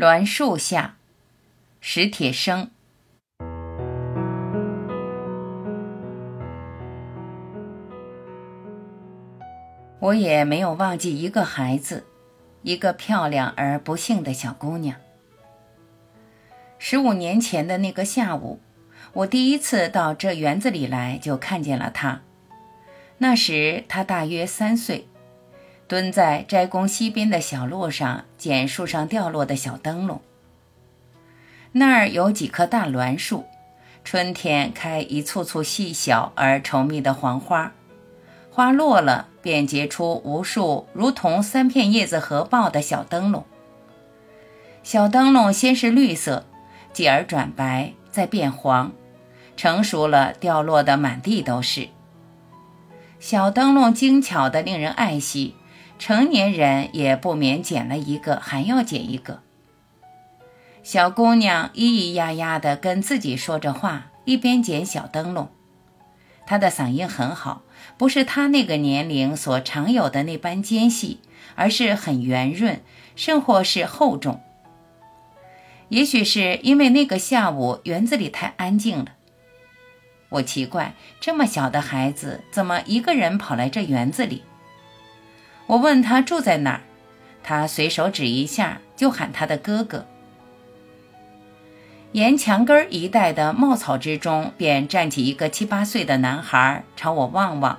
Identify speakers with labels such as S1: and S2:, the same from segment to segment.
S1: 栾树下，史铁生。我也没有忘记一个孩子，一个漂亮而不幸的小姑娘。十五年前的那个下午，我第一次到这园子里来，就看见了她。那时她大约三岁，蹲在斋宫西边的小路上捡树上掉落的小灯笼。那儿有几棵大栾树，春天开一簇簇细小而稠密的黄花，花落了。便结出无数如同三片叶子合抱的小灯笼。小灯笼先是绿色，继而转白，再变黄，成熟了，掉落的满地都是。小灯笼精巧的令人爱惜，成年人也不免捡了一个，还要捡一个。小姑娘咿咿呀呀的跟自己说着话，一边捡小灯笼。她的嗓音很好，不是她那个年龄所常有的那般尖细，而是很圆润，甚或是厚重。也许是因为那个下午园子里太安静了。我奇怪，这么小的孩子怎么一个人跑来这园子里？我问他住在哪儿，他随手指一下，就喊他的哥哥。沿墙根一带的茂草之中，便站起一个七八岁的男孩，朝我望望，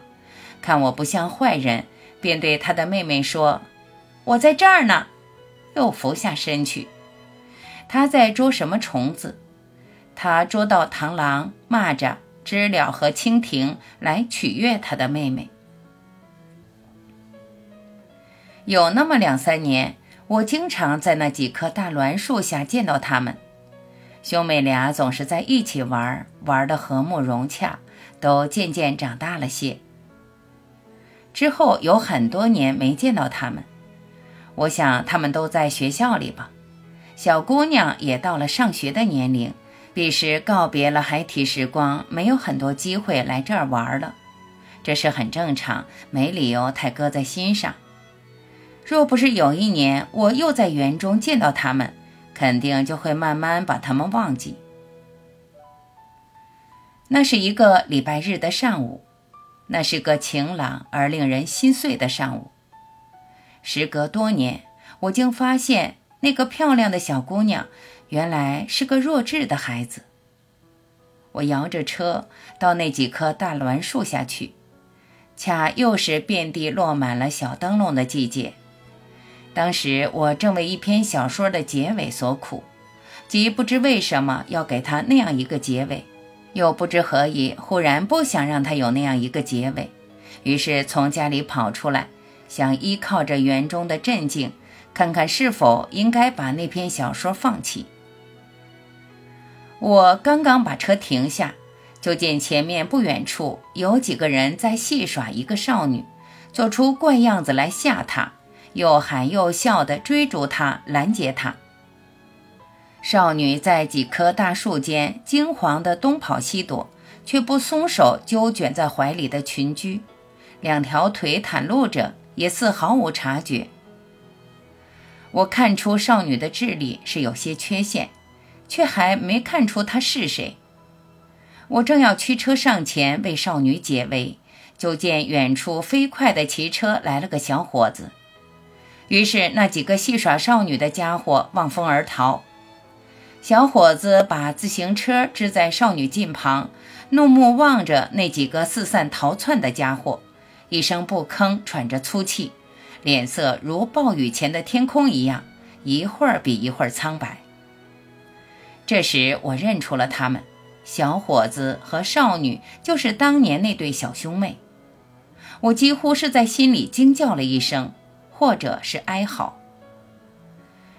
S1: 看我不像坏人，便对他的妹妹说：“我在这儿呢。”又伏下身去。他在捉什么虫子？他捉到螳螂、蚂蚱、知了和蜻蜓来取悦他的妹妹。有那么两三年，我经常在那几棵大栾树下见到他们。兄妹俩总是在一起玩，玩得和睦融洽，都渐渐长大了些。之后有很多年没见到他们，我想他们都在学校里吧。小姑娘也到了上学的年龄，彼时告别了孩提时光，没有很多机会来这儿玩了，这是很正常，没理由太搁在心上。若不是有一年我又在园中见到他们，肯定就会慢慢把他们忘记。那是一个礼拜日的上午，那是个晴朗而令人心碎的上午。时隔多年，我竟发现那个漂亮的小姑娘，原来是个弱智的孩子。我摇着车到那几棵大栾树下去，恰又是遍地落满了小灯笼的季节。当时我正为一篇小说的结尾所苦，即不知为什么要给他那样一个结尾，又不知何以忽然不想让他有那样一个结尾，于是从家里跑出来，想依靠着园中的镇静，看看是否应该把那篇小说放弃。我刚刚把车停下，就见前面不远处有几个人在戏耍一个少女，做出怪样子来吓她。又喊又笑地追逐他，拦截他。少女在几棵大树间惊慌地东跑西躲，却不松手揪卷在怀里的裙裾，两条腿袒露着，也似毫无察觉。我看出少女的智力是有些缺陷，却还没看出她是谁。我正要驱车上前为少女解围，就见远处飞快地骑车来了个小伙子。于是，那几个戏耍少女的家伙望风而逃。小伙子把自行车支在少女近旁，怒目望着那几个四散逃窜的家伙，一声不吭，喘着粗气，脸色如暴雨前的天空一样，一会儿比一会儿苍白。这时，我认出了他们，小伙子和少女就是当年那对小兄妹。我几乎是在心里惊叫了一声。或者是哀嚎。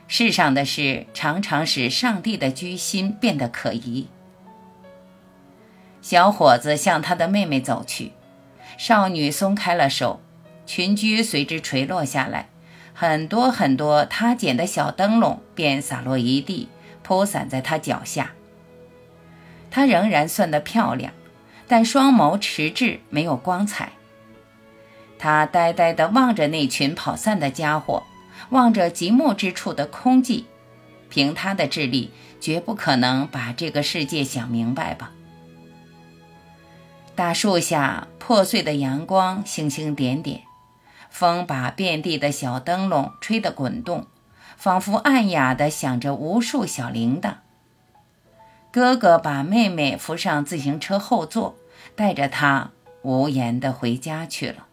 S1: 世上的事常常使上帝的居心变得可疑。小伙子向他的妹妹走去，少女松开了手，裙裾随之垂落下来，很多很多他捡的小灯笼便洒落一地，铺散在他脚下。她仍然算得漂亮，但双眸迟滞，没有光彩。他呆呆地望着那群跑散的家伙，望着极目之处的空寂，凭他的智力，绝不可能把这个世界想明白吧。大树下，破碎的阳光星星点点，风把遍地的小灯笼吹得滚动，仿佛暗哑地响着无数小铃铛。哥哥把妹妹扶上自行车后座，带着她无言地回家去了。